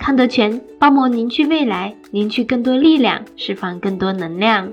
康德全包膜凝聚未来，凝聚更多力量，释放更多能量。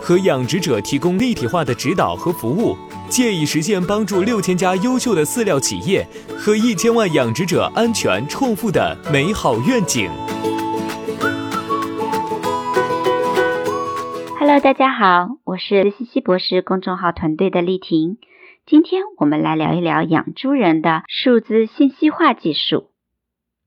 和养殖者提供立体化的指导和服务，借以实现帮助六千家优秀的饲料企业和一千万养殖者安全创富的美好愿景。Hello，大家好，我是西西博士公众号团队的丽婷。今天我们来聊一聊养猪人的数字信息化技术，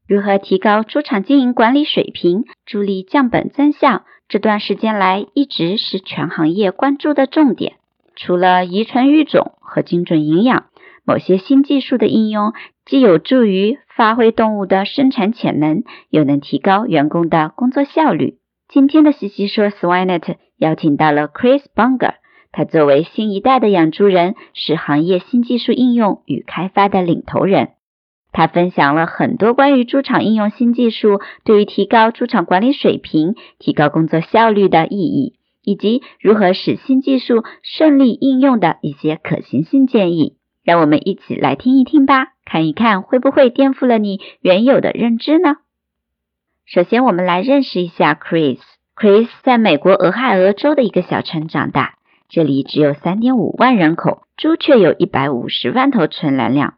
如何提高猪场经营管理水平，助力降本增效。这段时间来一直是全行业关注的重点。除了遗传育种和精准营养，某些新技术的应用既有助于发挥动物的生产潜能，又能提高员工的工作效率。今天的西西说 Swinet 邀请到了 Chris Bunger，他作为新一代的养猪人，是行业新技术应用与开发的领头人。他分享了很多关于猪场应用新技术对于提高猪场管理水平、提高工作效率的意义，以及如何使新技术顺利应用的一些可行性建议。让我们一起来听一听吧，看一看会不会颠覆了你原有的认知呢？首先，我们来认识一下 Chris。Chris 在美国俄亥俄州的一个小城长大，这里只有3.5万人口，猪却有一百五十万头存栏量。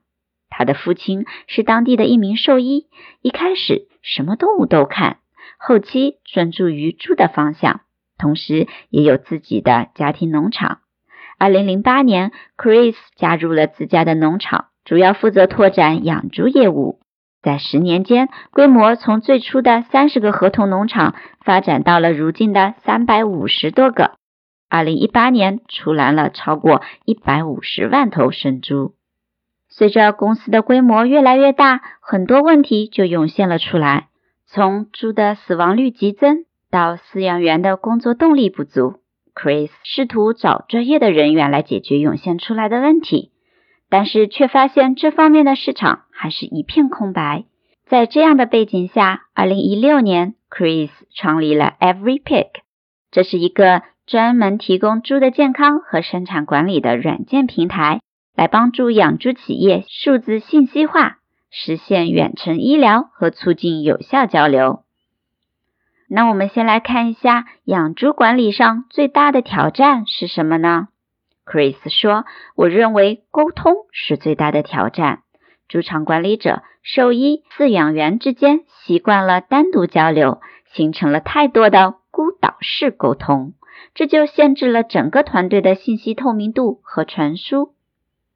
他的父亲是当地的一名兽医，一开始什么动物都看，后期专注于猪的方向，同时也有自己的家庭农场。二零零八年，Chris 加入了自家的农场，主要负责拓展养猪业务。在十年间，规模从最初的三十个合同农场发展到了如今的三百五十多个。二零一八年，出栏了超过一百五十万头生猪。随着公司的规模越来越大，很多问题就涌现了出来。从猪的死亡率急增到饲养员的工作动力不足，Chris 试图找专业的人员来解决涌现出来的问题，但是却发现这方面的市场还是一片空白。在这样的背景下，二零一六年，Chris 创立了 Every Pig，这是一个专门提供猪的健康和生产管理的软件平台。来帮助养猪企业数字信息化，实现远程医疗和促进有效交流。那我们先来看一下养猪管理上最大的挑战是什么呢？Chris 说：“我认为沟通是最大的挑战。猪场管理者、兽医、饲养员之间习惯了单独交流，形成了太多的孤岛式沟通，这就限制了整个团队的信息透明度和传输。”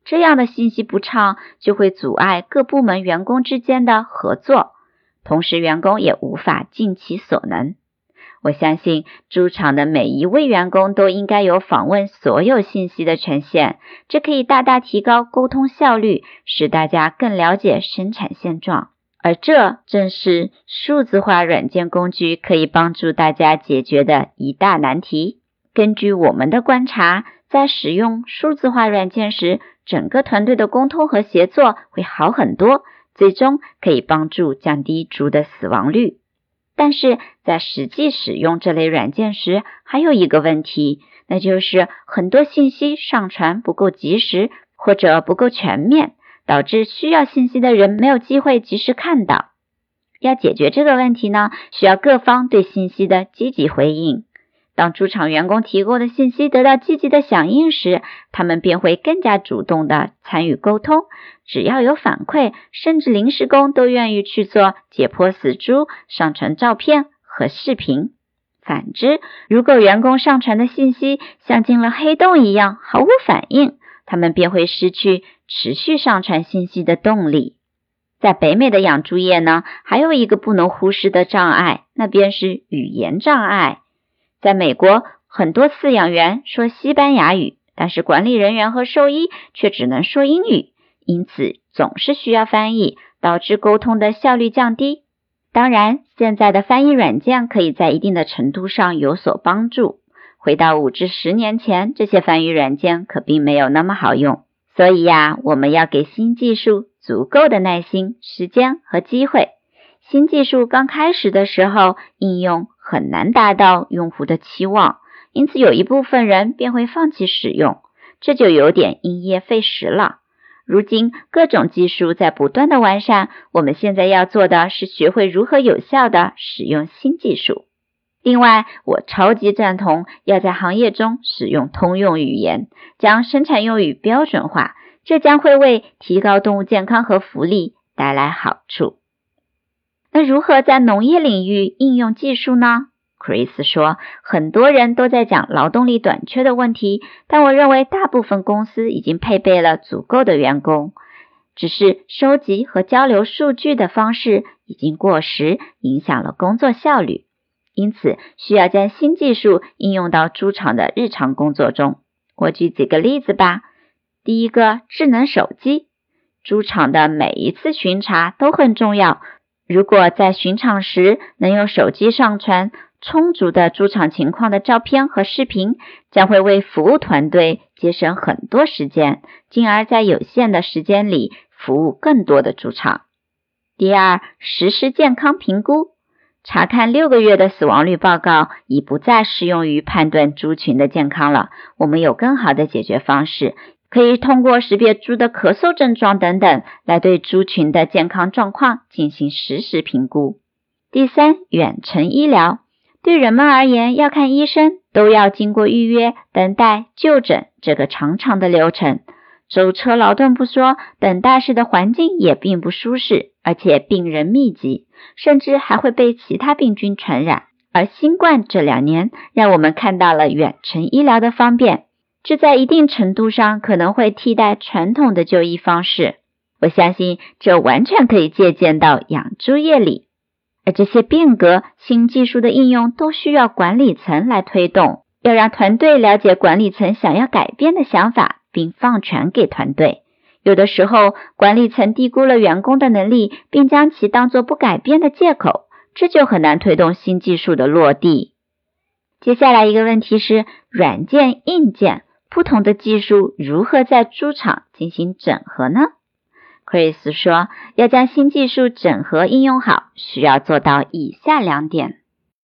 这样的信息不畅，就会阻碍各部门员工之间的合作，同时员工也无法尽其所能。我相信猪场的每一位员工都应该有访问所有信息的权限，这可以大大提高沟通效率，使大家更了解生产现状。而这正是数字化软件工具可以帮助大家解决的一大难题。根据我们的观察，在使用数字化软件时，整个团队的沟通和协作会好很多，最终可以帮助降低猪的死亡率。但是在实际使用这类软件时，还有一个问题，那就是很多信息上传不够及时，或者不够全面，导致需要信息的人没有机会及时看到。要解决这个问题呢，需要各方对信息的积极回应。当猪场员工提供的信息得到积极的响应时，他们便会更加主动的参与沟通。只要有反馈，甚至临时工都愿意去做解剖死猪、上传照片和视频。反之，如果员工上传的信息像进了黑洞一样毫无反应，他们便会失去持续上传信息的动力。在北美的养猪业呢，还有一个不能忽视的障碍，那便是语言障碍。在美国，很多饲养员说西班牙语，但是管理人员和兽医却只能说英语，因此总是需要翻译，导致沟通的效率降低。当然，现在的翻译软件可以在一定的程度上有所帮助。回到五至十年前，这些翻译软件可并没有那么好用。所以呀，我们要给新技术足够的耐心、时间和机会。新技术刚开始的时候，应用。很难达到用户的期望，因此有一部分人便会放弃使用，这就有点因噎废食了。如今各种技术在不断的完善，我们现在要做的是学会如何有效的使用新技术。另外，我超级赞同要在行业中使用通用语言，将生产用语标准化，这将会为提高动物健康和福利带来好处。那如何在农业领域应用技术呢？Chris 说，很多人都在讲劳动力短缺的问题，但我认为大部分公司已经配备了足够的员工，只是收集和交流数据的方式已经过时，影响了工作效率。因此，需要将新技术应用到猪场的日常工作中。我举几个例子吧。第一个，智能手机，猪场的每一次巡查都很重要。如果在巡场时能用手机上传充足的猪场情况的照片和视频，将会为服务团队节省很多时间，进而，在有限的时间里服务更多的猪场。第二，实时健康评估，查看六个月的死亡率报告已不再适用于判断猪群的健康了。我们有更好的解决方式。可以通过识别猪的咳嗽症状等等，来对猪群的健康状况进行实时评估。第三，远程医疗对人们而言，要看医生都要经过预约、等待、就诊这个长长的流程，舟车劳顿不说，等待时的环境也并不舒适，而且病人密集，甚至还会被其他病菌传染。而新冠这两年让我们看到了远程医疗的方便。这在一定程度上可能会替代传统的就医方式，我相信这完全可以借鉴到养猪业里。而这些变革、新技术的应用都需要管理层来推动，要让团队了解管理层想要改变的想法，并放权给团队。有的时候，管理层低估了员工的能力，并将其当作不改变的借口，这就很难推动新技术的落地。接下来一个问题是软件、硬件。不同的技术如何在猪场进行整合呢？Chris 说，要将新技术整合应用好，需要做到以下两点。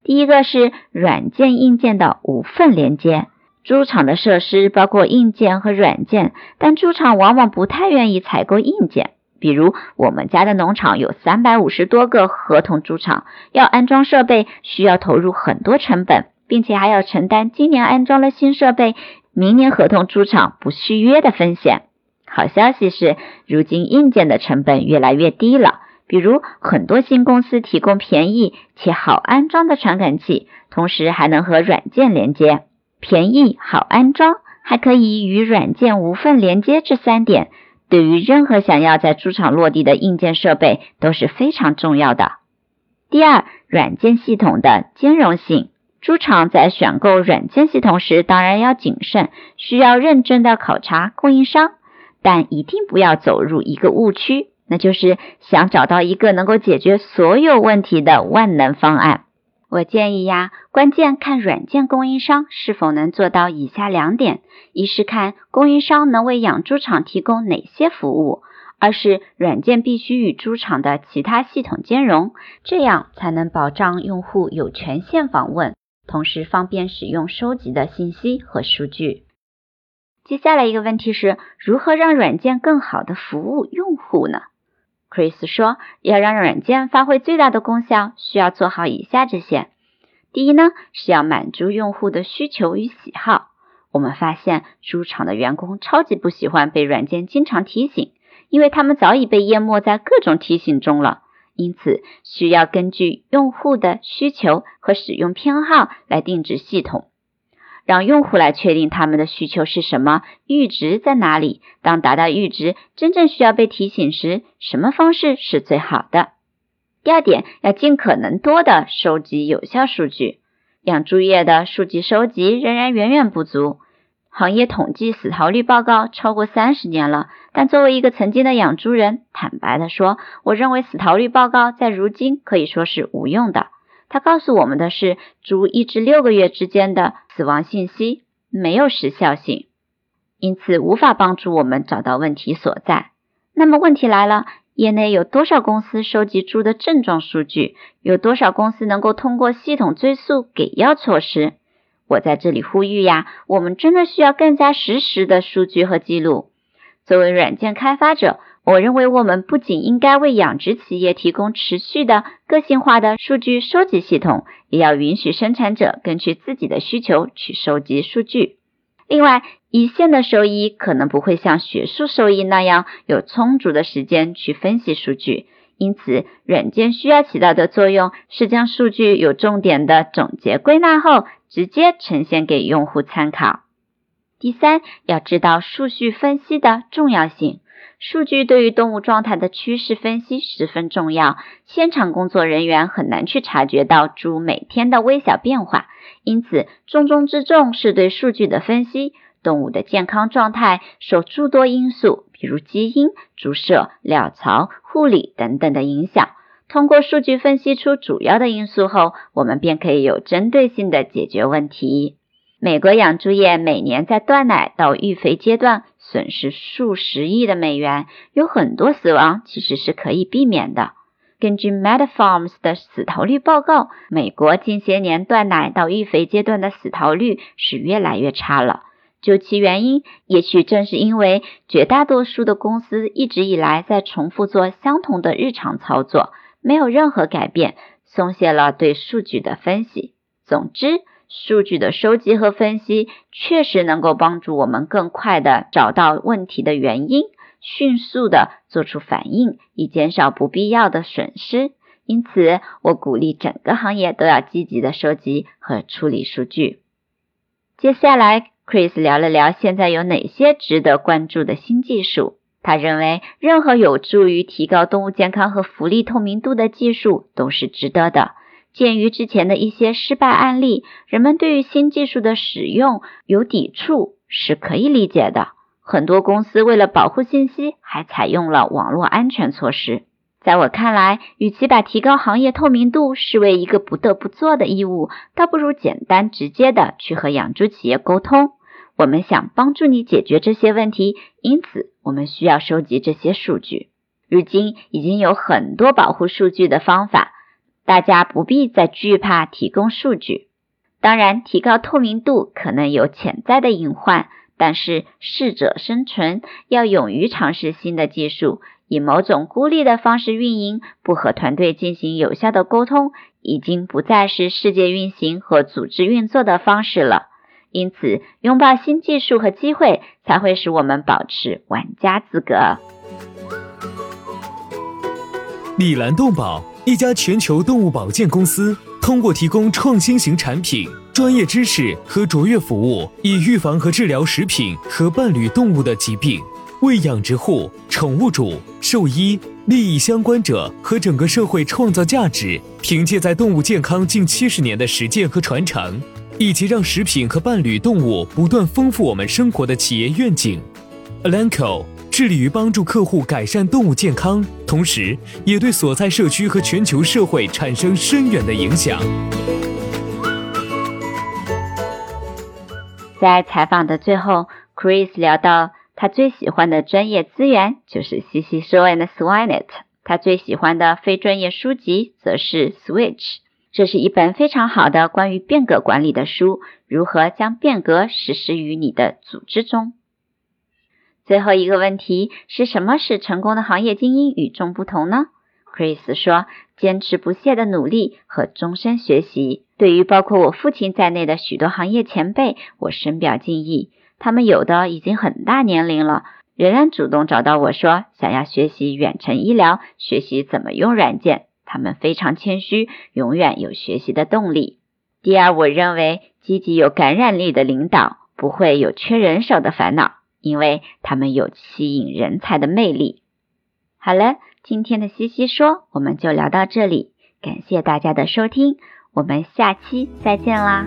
第一个是软件硬件的无缝连接。猪场的设施包括硬件和软件，但猪场往往不太愿意采购硬件。比如我们家的农场有三百五十多个合同猪场，要安装设备需要投入很多成本，并且还要承担今年安装了新设备。明年合同猪场不续约的风险。好消息是，如今硬件的成本越来越低了。比如，很多新公司提供便宜且好安装的传感器，同时还能和软件连接。便宜、好安装，还可以与软件无缝连接，这三点对于任何想要在猪场落地的硬件设备都是非常重要的。第二，软件系统的兼容性。猪场在选购软件系统时，当然要谨慎，需要认真的考察供应商，但一定不要走入一个误区，那就是想找到一个能够解决所有问题的万能方案。我建议呀，关键看软件供应商是否能做到以下两点：一是看供应商能为养猪场提供哪些服务；二是软件必须与猪场的其他系统兼容，这样才能保障用户有权限访问，同时方便使用收集的信息和数据。接下来一个问题是如何让软件更好的服务用户呢？Chris 说，要让软件发挥最大的功效，需要做好以下这些。第一呢，是要满足用户的需求与喜好。我们发现猪场的员工超级不喜欢被软件经常提醒，因为他们早已被淹没在各种提醒中了。因此，需要根据用户的需求和使用偏好来定制系统，让用户来确定他们的需求是什么，阈值在哪里。当达到阈值，真正需要被提醒时，什么方式是最好的？第二点，要尽可能多的收集有效数据。养猪业的数据收集仍然远远不足。行业统计死逃率报告超过三十年了，但作为一个曾经的养猪人，坦白的说，我认为死逃率报告在如今可以说是无用的。它告诉我们的是猪一至六个月之间的死亡信息，没有时效性，因此无法帮助我们找到问题所在。那么问题来了。业内有多少公司收集猪的症状数据？有多少公司能够通过系统追溯给药措施？我在这里呼吁呀，我们真的需要更加实时的数据和记录。作为软件开发者，我认为我们不仅应该为养殖企业提供持续的个性化的数据收集系统，也要允许生产者根据自己的需求去收集数据。另外，一线的兽医可能不会像学术兽医那样有充足的时间去分析数据，因此，软件需要起到的作用是将数据有重点的总结归纳后，直接呈现给用户参考。第三，要知道数据分析的重要性。数据对于动物状态的趋势分析十分重要，现场工作人员很难去察觉到猪每天的微小变化，因此重中之重是对数据的分析。动物的健康状态受诸多因素，比如基因、注射、料槽、护理等等的影响。通过数据分析出主要的因素后，我们便可以有针对性的解决问题。美国养猪业每年在断奶到育肥阶段损失数十亿的美元，有很多死亡其实是可以避免的。根据 MedFarms 的死逃率报告，美国近些年断奶到育肥阶段的死逃率是越来越差了。究其原因，也许正是因为绝大多数的公司一直以来在重复做相同的日常操作，没有任何改变，松懈了对数据的分析。总之。数据的收集和分析确实能够帮助我们更快地找到问题的原因，迅速地做出反应，以减少不必要的损失。因此，我鼓励整个行业都要积极地收集和处理数据。接下来，Chris 聊了聊现在有哪些值得关注的新技术。他认为，任何有助于提高动物健康和福利透明度的技术都是值得的。鉴于之前的一些失败案例，人们对于新技术的使用有抵触是可以理解的。很多公司为了保护信息，还采用了网络安全措施。在我看来，与其把提高行业透明度视为一个不得不做的义务，倒不如简单直接的去和养猪企业沟通。我们想帮助你解决这些问题，因此我们需要收集这些数据。如今已经有很多保护数据的方法。大家不必再惧怕提供数据。当然，提高透明度可能有潜在的隐患，但是适者生存，要勇于尝试新的技术。以某种孤立的方式运营，不和团队进行有效的沟通，已经不再是世界运行和组织运作的方式了。因此，拥抱新技术和机会，才会使我们保持玩家资格。米兰动保。一家全球动物保健公司，通过提供创新型产品、专业知识和卓越服务，以预防和治疗食品和伴侣动物的疾病，为养殖户、宠物主、兽医、利益相关者和整个社会创造价值。凭借在动物健康近七十年的实践和传承，以及让食品和伴侣动物不断丰富我们生活的企业愿景，Alanco。致力于帮助客户改善动物健康，同时也对所在社区和全球社会产生深远的影响。在采访的最后，Chris 聊到他最喜欢的专业资源就是西西说 and Swinet。他最喜欢的非专业书籍则是 Switch。这是一本非常好的关于变革管理的书，如何将变革实施于你的组织中。最后一个问题是什么使成功的行业精英与众不同呢？Chris 说：坚持不懈的努力和终身学习。对于包括我父亲在内的许多行业前辈，我深表敬意。他们有的已经很大年龄了，仍然主动找到我说想要学习远程医疗，学习怎么用软件。他们非常谦虚，永远有学习的动力。第二，我认为积极有感染力的领导不会有缺人手的烦恼，因为他们有吸引人才的魅力。好了，今天的西西说我们就聊到这里，感谢大家的收听，我们下期再见啦。